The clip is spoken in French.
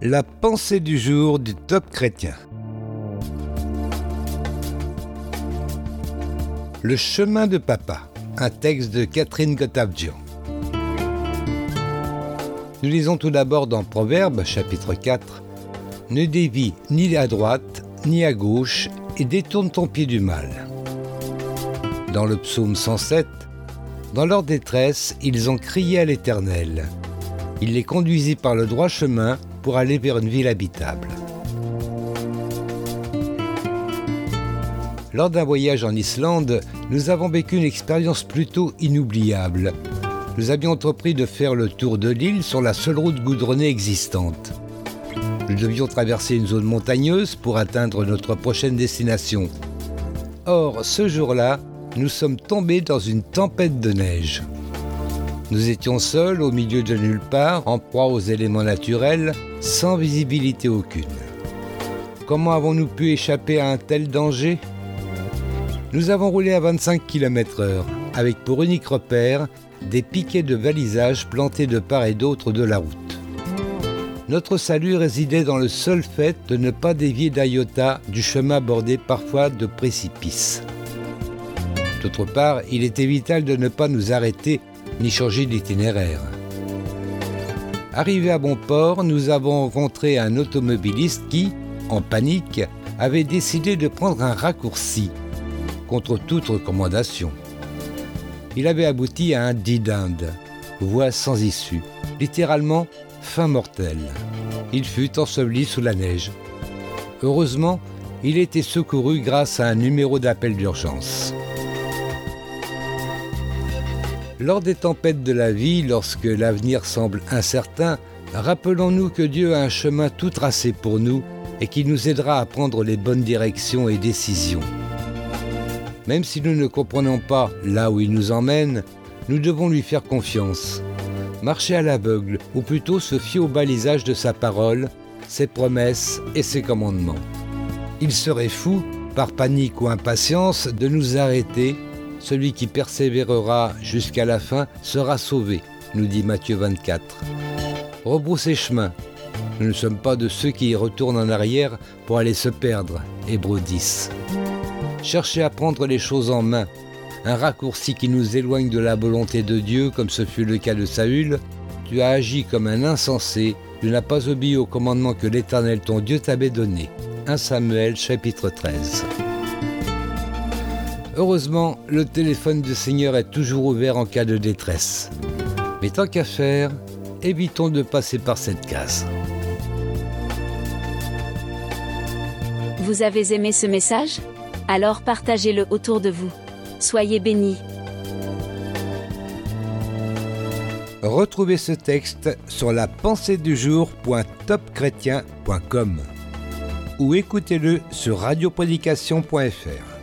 La pensée du jour du top chrétien. Le chemin de papa, un texte de Catherine Gotabjian. Nous lisons tout d'abord dans Proverbes chapitre 4 Ne dévie ni à droite ni à gauche et détourne ton pied du mal. Dans le psaume 107, dans leur détresse, ils ont crié à l'Éternel. Il les conduisit par le droit chemin pour aller vers une ville habitable. Lors d'un voyage en Islande, nous avons vécu une expérience plutôt inoubliable. Nous avions entrepris de faire le tour de l'île sur la seule route goudronnée existante. Nous devions traverser une zone montagneuse pour atteindre notre prochaine destination. Or, ce jour-là, nous sommes tombés dans une tempête de neige. Nous étions seuls au milieu de nulle part, en proie aux éléments naturels, sans visibilité aucune. Comment avons-nous pu échapper à un tel danger? Nous avons roulé à 25 km/h, avec pour unique repère des piquets de balisage plantés de part et d'autre de la route. Notre salut résidait dans le seul fait de ne pas dévier d'Iota du chemin bordé parfois de précipices. D'autre part, il était vital de ne pas nous arrêter ni changer d'itinéraire. Arrivé à bon port, nous avons rencontré un automobiliste qui, en panique, avait décidé de prendre un raccourci, contre toute recommandation. Il avait abouti à un didinde, voie sans issue, littéralement fin mortelle. Il fut enseveli sous la neige. Heureusement, il était secouru grâce à un numéro d'appel d'urgence. Lors des tempêtes de la vie, lorsque l'avenir semble incertain, rappelons-nous que Dieu a un chemin tout tracé pour nous et qui nous aidera à prendre les bonnes directions et décisions. Même si nous ne comprenons pas là où il nous emmène, nous devons lui faire confiance. Marcher à l'aveugle, ou plutôt se fier au balisage de sa parole, ses promesses et ses commandements. Il serait fou, par panique ou impatience, de nous arrêter celui qui persévérera jusqu'à la fin sera sauvé, nous dit Matthieu 24. Rebroussez chemin. Nous ne sommes pas de ceux qui retournent en arrière pour aller se perdre. Hébreu 10. Cherchez à prendre les choses en main. Un raccourci qui nous éloigne de la volonté de Dieu, comme ce fut le cas de Saül. Tu as agi comme un insensé, tu n'as pas obéi au commandement que l'Éternel ton Dieu t'avait donné. 1 Samuel chapitre 13. Heureusement, le téléphone du Seigneur est toujours ouvert en cas de détresse. Mais tant qu'à faire, évitons de passer par cette case. Vous avez aimé ce message? Alors partagez-le autour de vous. Soyez bénis. Retrouvez ce texte sur la pensée du jour.topchrétien.com ou écoutez-le sur radioprédication.fr.